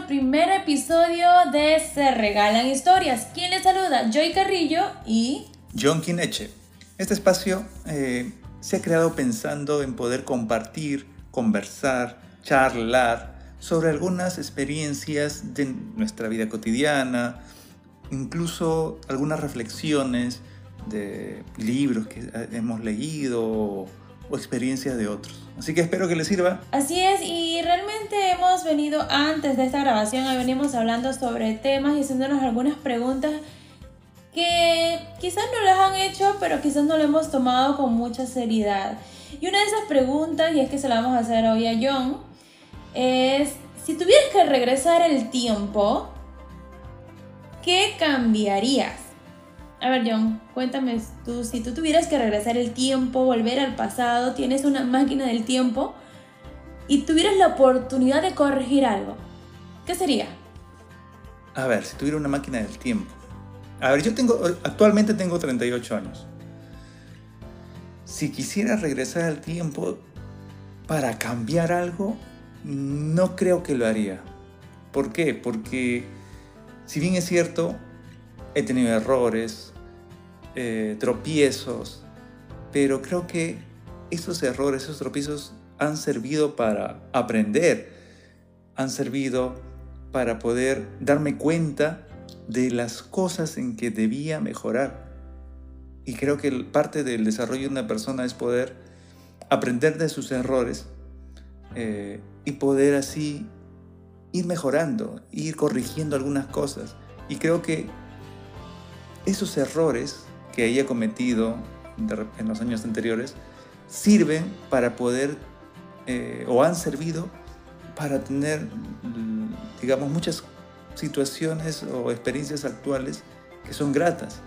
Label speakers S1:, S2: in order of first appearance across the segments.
S1: nuestro primer episodio de Se Regalan Historias. ¿Quién les saluda? Joy Carrillo y...
S2: John Quineche. Este espacio eh, se ha creado pensando en poder compartir, conversar, charlar sobre algunas experiencias de nuestra vida cotidiana, incluso algunas reflexiones de libros que hemos leído o experiencias de otros. Así que espero que les sirva.
S1: Así es, y realmente hemos venido antes de esta grabación, venimos hablando sobre temas y haciéndonos algunas preguntas que quizás no las han hecho, pero quizás no lo hemos tomado con mucha seriedad. Y una de esas preguntas, y es que se la vamos a hacer hoy a John, es, si tuvieras que regresar el tiempo, ¿qué cambiarías? A ver, John, cuéntame tú, si tú tuvieras que regresar el tiempo, volver al pasado, tienes una máquina del tiempo y tuvieras la oportunidad de corregir algo, ¿qué sería?
S2: A ver, si tuviera una máquina del tiempo. A ver, yo tengo, actualmente tengo 38 años. Si quisiera regresar al tiempo para cambiar algo, no creo que lo haría. ¿Por qué? Porque si bien es cierto, he tenido errores, eh, tropiezos, pero creo que esos errores, esos tropiezos han servido para aprender, han servido para poder darme cuenta de las cosas en que debía mejorar. Y creo que parte del desarrollo de una persona es poder aprender de sus errores eh, y poder así ir mejorando, ir corrigiendo algunas cosas. Y creo que esos errores que haya cometido en los años anteriores sirven para poder eh, o han servido para tener, digamos, muchas situaciones o experiencias actuales que son gratas.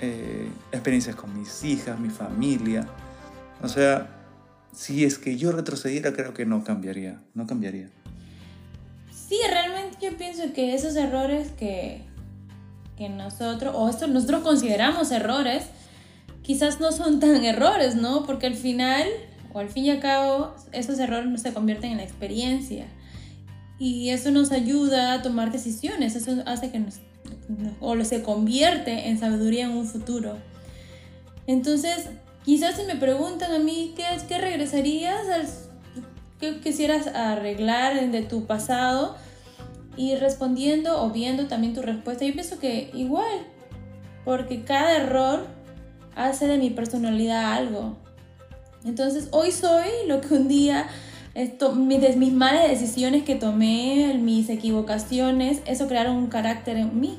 S2: Eh, experiencias con mis hijas, mi familia. O sea, si es que yo retrocediera, creo que no cambiaría, no cambiaría.
S1: Sí, realmente yo pienso que esos errores que, que nosotros, o esto nosotros consideramos errores, quizás no son tan errores, ¿no? Porque al final, o al fin y al cabo, esos errores no se convierten en la experiencia. Y eso nos ayuda a tomar decisiones, eso hace que nos, o se convierte en sabiduría en un futuro. Entonces, quizás si me preguntan a mí, ¿qué, qué regresarías? ¿Qué quisieras arreglar de tu pasado? y respondiendo o viendo también tu respuesta, yo pienso que igual, porque cada error hace de mi personalidad algo. Entonces hoy soy lo que un día, esto, mis, mis malas decisiones que tomé, mis equivocaciones, eso crearon un carácter en mí,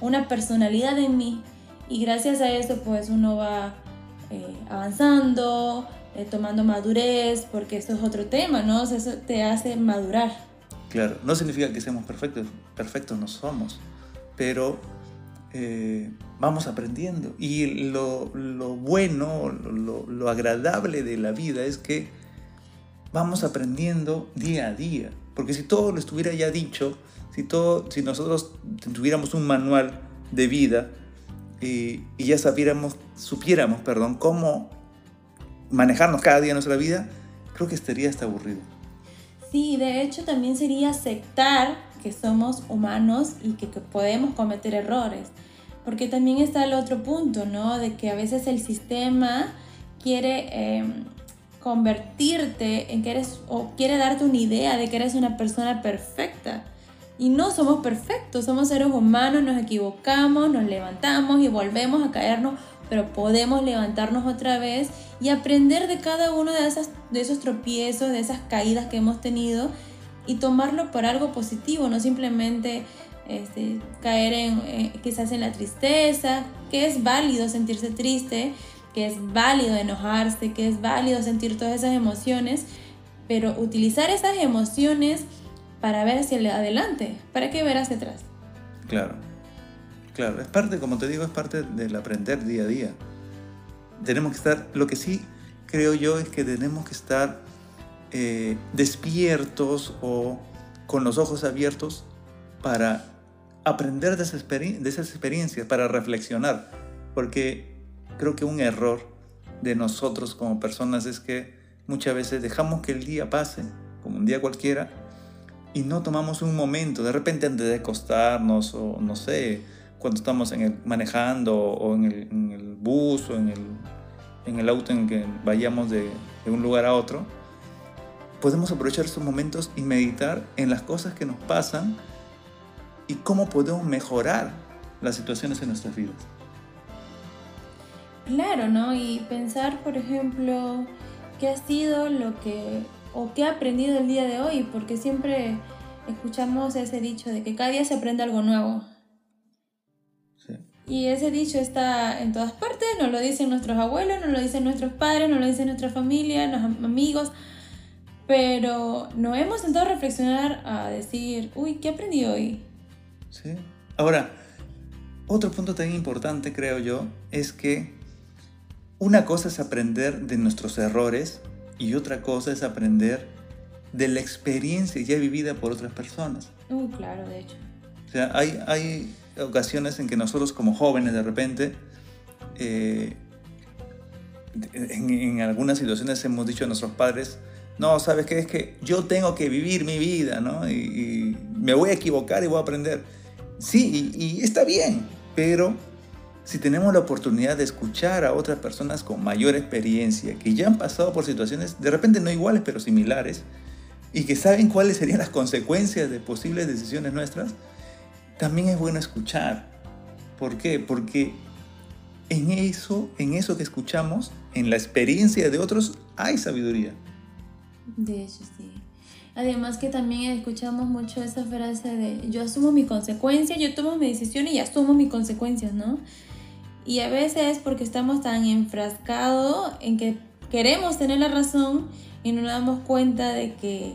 S1: una personalidad en mí. Y gracias a eso pues uno va eh, avanzando, eh, tomando madurez, porque eso es otro tema, ¿no? eso te hace madurar.
S2: Claro, no significa que seamos perfectos, perfectos no somos, pero eh, vamos aprendiendo. Y lo, bueno, lo, agradable de la vida es que vamos aprendiendo día a día. Porque si todo lo estuviera ya dicho, si, todo, si nosotros tuviéramos un manual de vida y, y ya sabiéramos, supiéramos perdón, cómo manejarnos cada día en nuestra vida, creo que estaría hasta aburrido.
S1: Sí, de hecho también sería aceptar que somos humanos y que, podemos cometer errores. Porque también está el otro punto, ¿no? De que a veces el sistema quiere em, convertirte en que eres, o quiere darte una idea de que eres una persona perfecta. Y no somos perfectos, somos seres humanos, nos equivocamos, nos levantamos y volvemos a caernos pero podemos levantarnos otra vez y aprender de cada uno de, esas, de esos tropiezos, de esas caídas que hemos tenido y tomarlo por algo positivo, no simplemente este, caer en, eh, quizás en la tristeza, que es válido sentirse triste, que es válido enojarse, que es válido sentir todas esas emociones, pero utilizar esas emociones para ver hacia adelante, para que ver hacia atrás.
S2: Claro. Claro, es parte, como te digo, es parte del aprender día a día. Tenemos que estar, lo que sí creo yo es que tenemos que estar eh, despiertos o con los ojos abiertos para aprender de esas, experiencias, para reflexionar. Porque creo que un error de nosotros como personas es que muchas veces dejamos que el día pase, como un día cualquiera, y no tomamos un momento, de repente antes de acostarnos o no sé, cuando estamos en el, manejando o en el, bus o en el, en el, auto en que vayamos de un lugar a otro, podemos aprovechar esos momentos y meditar en las cosas que nos pasan y cómo podemos mejorar las situaciones en nuestras vidas.
S1: Claro, ¿no? Y pensar, por ejemplo, qué ha sido lo que, o qué ha aprendido el día de hoy, porque siempre escuchamos ese dicho de que cada día se aprende algo nuevo.
S2: Sí.
S1: Y ese dicho está en todas partes, nos lo dicen nuestros abuelos, nos lo dicen nuestros padres, nos lo dicen nuestra familia, los amigos, pero no hemos sentado a reflexionar a decir, uy, ¿qué aprendí hoy?
S2: Sí. Ahora, otro punto tan importante, creo yo, es que una cosa es aprender de nuestros errores y otra cosa es aprender de la experiencia ya vivida por otras personas.
S1: Uh, claro, de hecho.
S2: O sea, hay, hay ocasiones en que nosotros como jóvenes de repente, eh, en, en, algunas situaciones hemos dicho a nuestros padres, no, ¿sabes qué? Es que yo tengo que vivir mi vida, ¿no? Y, me voy a equivocar y voy a aprender. Sí, y, y está bien, pero si tenemos la oportunidad de escuchar a otras personas con mayor experiencia, que ya han pasado por situaciones de repente no iguales, pero similares, y que saben cuáles serían las consecuencias de posibles decisiones nuestras, también es bueno escuchar. ¿Por qué? Porque en eso, en eso que escuchamos, en la experiencia de otros, hay sabiduría.
S1: De hecho, sí. Además que también escuchamos mucho esa frase de yo asumo mi consecuencia, yo tomo mi decisión y asumo mis consecuencias, ¿no? Y a veces porque estamos tan enfrascados en que queremos tener la razón y no nos damos cuenta de que...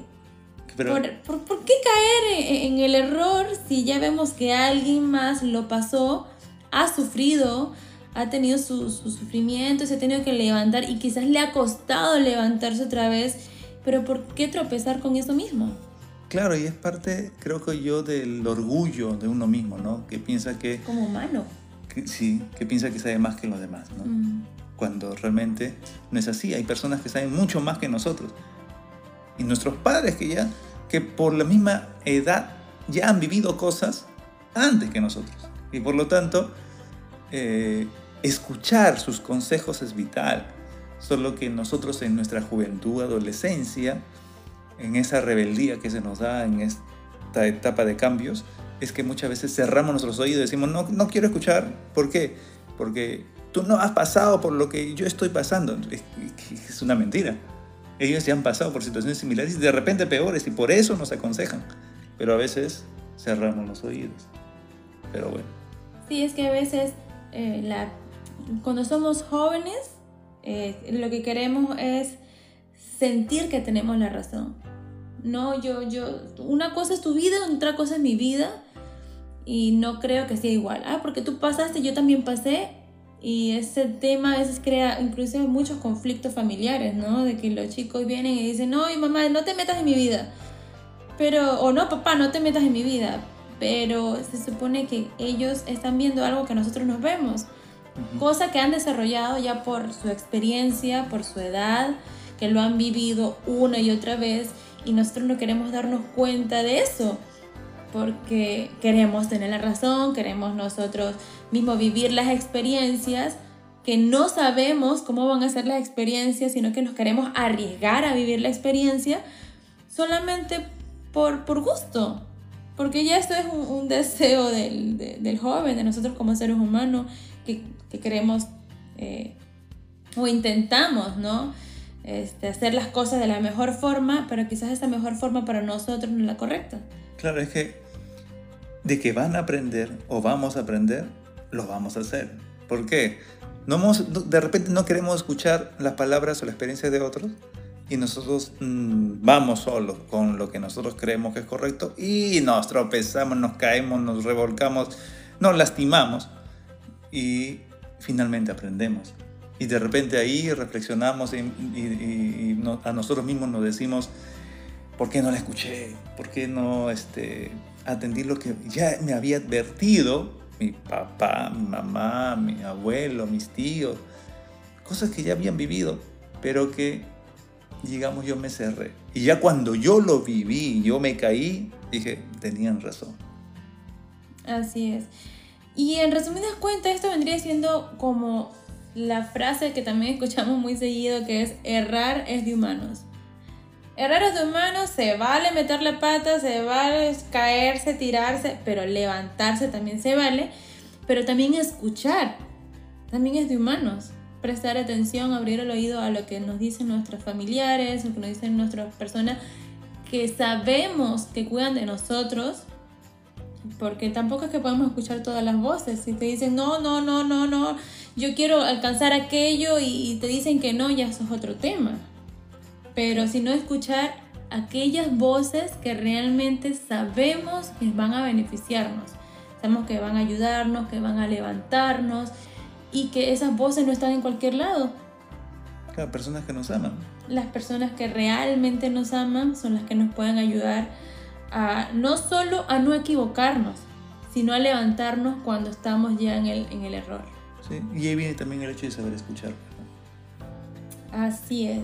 S2: Pero,
S1: ¿por, por, por qué caer en, en, el error si ya vemos que alguien más lo pasó, ha sufrido, ha tenido su, su sufrimiento, se ha tenido que levantar y quizás le ha costado levantarse otra vez? Pero ¿por qué tropezar con eso mismo?
S2: Claro, y es parte, creo que yo, del orgullo de uno mismo, ¿no? Que piensa que...
S1: Como humano.
S2: Que, sí, que piensa que sabe más que los demás, ¿no?
S1: Mm.
S2: Cuando realmente no es así. Hay personas que saben mucho más que nosotros. Y nuestros padres que ya, que por la misma edad ya han vivido cosas antes que nosotros. Y por lo tanto, eh, escuchar sus consejos es vital. Solo que nosotros en nuestra juventud, adolescencia, en esa rebeldía que se nos da en esta etapa de cambios, es que muchas veces cerramos nuestros oídos y decimos, no, no quiero escuchar. ¿Por qué? Porque tú no has pasado por lo que yo estoy pasando. Es, una mentira. Ellos ya han pasado por situaciones similares y de repente peores y por eso nos aconsejan. Pero a veces cerramos los oídos. Pero bueno.
S1: Sí, es que a veces eh, cuando somos jóvenes, eh, lo que queremos es sentir que tenemos la razón. No, yo, yo, una cosa es tu vida, otra cosa es mi vida y no creo que sea igual. Ah, porque tú pasaste, yo también pasé y ese tema a veces crea inclusive muchos conflictos familiares, ¿no? De que los chicos vienen y dicen, no, mamá, no te metas en mi vida. Pero, o no, papá, no te metas en mi vida. Pero se supone que ellos están viendo algo que nosotros nos vemos. Cosa que han desarrollado ya por su experiencia, por su edad, que lo han vivido una y otra vez y nosotros no queremos darnos cuenta de eso porque queremos tener la razón, queremos nosotros mismos vivir las experiencias que no sabemos cómo van a ser las experiencias, sino que nos queremos arriesgar a vivir la experiencia solamente por, por gusto, porque ya esto es un, un deseo del, de, del, joven, de nosotros como seres humanos, que, que queremos eh, o intentamos, ¿no? Este, hacer las cosas de la mejor forma, pero quizás esa mejor forma para nosotros no es la correcta.
S2: Claro, es que de que van a aprender o vamos a aprender, lo vamos a hacer. ¿Por qué? No hemos, de repente no queremos escuchar las palabras o la experiencia de otros y nosotros mmm, vamos solos con lo que nosotros creemos que es correcto y nos tropezamos, nos caemos, nos revolcamos, nos lastimamos y finalmente aprendemos. Y de repente ahí reflexionamos y, y, y no, a nosotros mismos nos decimos, ¿por qué no la escuché? ¿Por qué no este, atendí lo que ya me había advertido mi papá, mi mamá, mi abuelo, mis tíos? Cosas que ya habían vivido, pero que digamos, yo me cerré. Y ya cuando yo lo viví, yo me caí, dije, tenían razón.
S1: Así es. Y en resumidas cuentas, esto vendría siendo como la frase que también escuchamos muy seguido, que es errar es de humanos. Errar es de humanos, se vale meter la pata, se vale caerse, tirarse, pero levantarse también se vale, pero también escuchar, también es de humanos. Prestar atención, abrir el oído a lo que nos dicen nuestros familiares, lo que nos dicen nuestras personas que sabemos que cuidan de nosotros, porque tampoco es que podemos escuchar todas las voces. Si te dicen, no, no, no, no, no, yo quiero alcanzar aquello y te dicen que no, ya eso es otro tema. Pero si no escuchar aquellas voces que realmente sabemos que van a beneficiarnos, sabemos que van a ayudarnos, que van a levantarnos y que esas voces no están en cualquier lado.
S2: Las personas que nos aman.
S1: Las personas que realmente nos aman son las que nos pueden ayudar a no solo a no equivocarnos, sino a levantarnos cuando estamos ya en el, en el error.
S2: Sí, y ahí viene también el hecho de saber escuchar.
S1: Así es.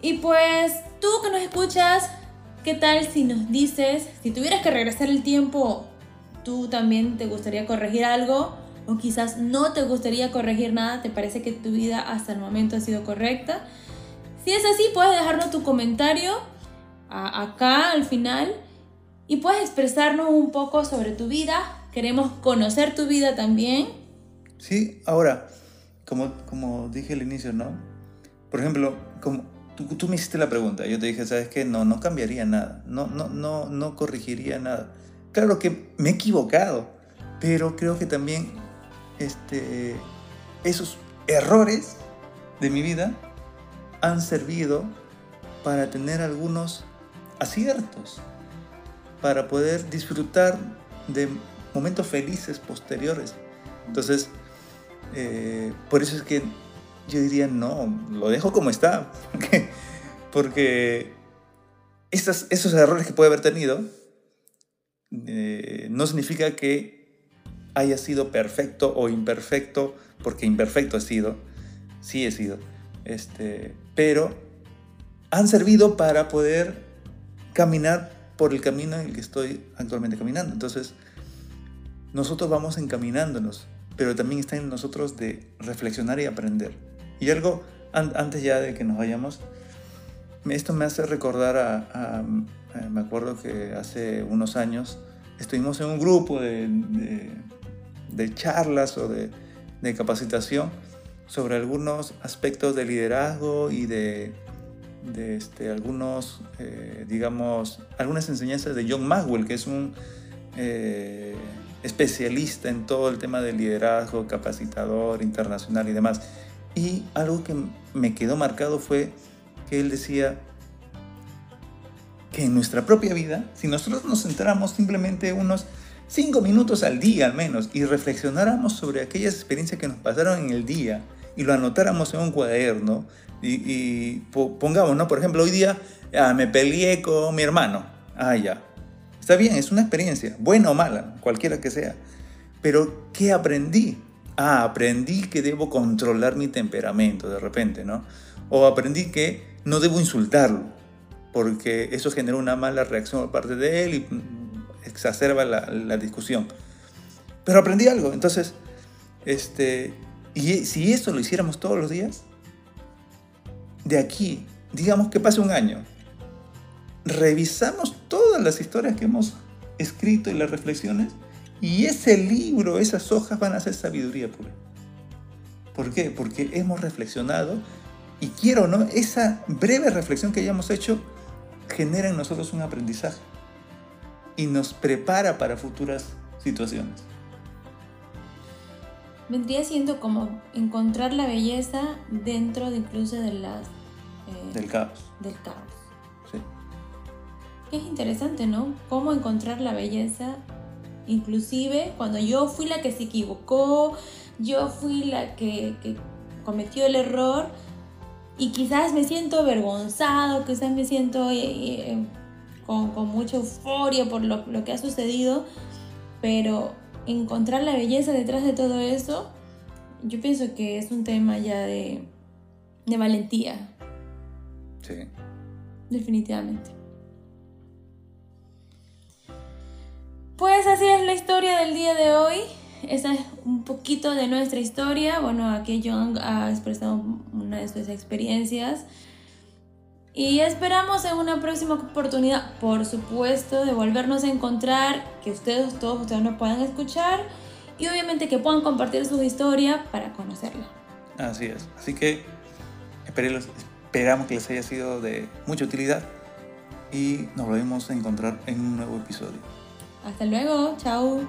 S1: Y pues tú que nos escuchas, ¿qué tal si nos dices, si tuvieras que regresar el tiempo, tú también te gustaría corregir algo? O quizás no te gustaría corregir nada, te parece que tu vida hasta el momento ha sido correcta. Si es así, puedes dejarnos tu comentario acá al final y puedes expresarnos un poco sobre tu vida. Queremos conocer tu vida también.
S2: Sí, ahora, como, como dije al inicio, ¿no? Por ejemplo, como tú, me hiciste la pregunta, yo te dije, ¿sabes qué? No, no cambiaría nada, no, no, no, no corregiría nada. Claro que me he equivocado, pero creo que también este, esos errores de mi vida han servido para tener algunos aciertos, para poder disfrutar de momentos felices posteriores. Entonces, eh, por eso es que yo diría, no, lo dejo como está, porque, esos errores que puede haber tenido eh, no significa que haya sido perfecto o imperfecto, porque imperfecto ha sido, sí he sido, este, pero han servido para poder caminar por el camino en el que estoy actualmente caminando. Entonces, nosotros vamos encaminándonos, pero también está en nosotros de reflexionar y aprender. Y algo, antes ya de que nos vayamos, esto me hace recordar a, me acuerdo que hace unos años estuvimos en un grupo de, de, charlas o de, de capacitación sobre algunos aspectos de liderazgo y de de este, algunos, eh, digamos, algunas enseñanzas de John Maxwell, que es un eh, especialista en todo el tema del liderazgo, capacitador internacional y demás. Y algo que me quedó marcado fue que él decía que en nuestra propia vida, si nosotros nos centramos simplemente unos cinco minutos al día al menos y reflexionáramos sobre aquellas experiencias que nos pasaron en el día y lo anotáramos en un cuaderno, y, pongamos, ¿no? Por ejemplo, hoy día ah, me peleé con mi hermano. Ah, ya. Está bien, es una experiencia, buena o mala, cualquiera que sea. Pero, ¿qué aprendí? Ah, aprendí que debo controlar mi temperamento de repente, ¿no? O aprendí que no debo insultarlo, porque eso genera una mala reacción por parte de él y exacerba la, la discusión. Pero aprendí algo, entonces, este, y si eso lo hiciéramos todos los días, de aquí, digamos que pase un año, revisamos todas las historias que hemos escrito y las reflexiones, y ese libro, esas hojas van a ser sabiduría pura. ¿Por qué? Porque hemos reflexionado y quiero no, esa breve reflexión que hayamos hecho genera en nosotros un aprendizaje y nos prepara para futuras situaciones.
S1: Vendría siendo como encontrar la belleza dentro de incluso de las
S2: del caos.
S1: Del caos. Sí. es interesante, ¿no? Cómo encontrar la belleza, inclusive cuando yo fui la que se equivocó, yo fui la que, cometió el error y quizás me siento avergonzado, quizás me siento eh, eh, con, mucha euforia por lo, lo que ha sucedido, pero encontrar la belleza detrás de todo eso, yo pienso que es un tema ya de, de valentía,
S2: Sí.
S1: Definitivamente. Pues así es la historia del día de hoy. Esa es un poquito de nuestra historia. Bueno, aquí John ha expresado una de sus experiencias. Y esperamos en una próxima oportunidad, por supuesto, de volvernos a encontrar, que ustedes, todos ustedes nos puedan escuchar y obviamente que puedan compartir su historia para conocerla.
S2: Así es. Así que esperamos que les haya sido de mucha utilidad y nos volvemos a encontrar en un nuevo episodio.
S1: Hasta luego, chao.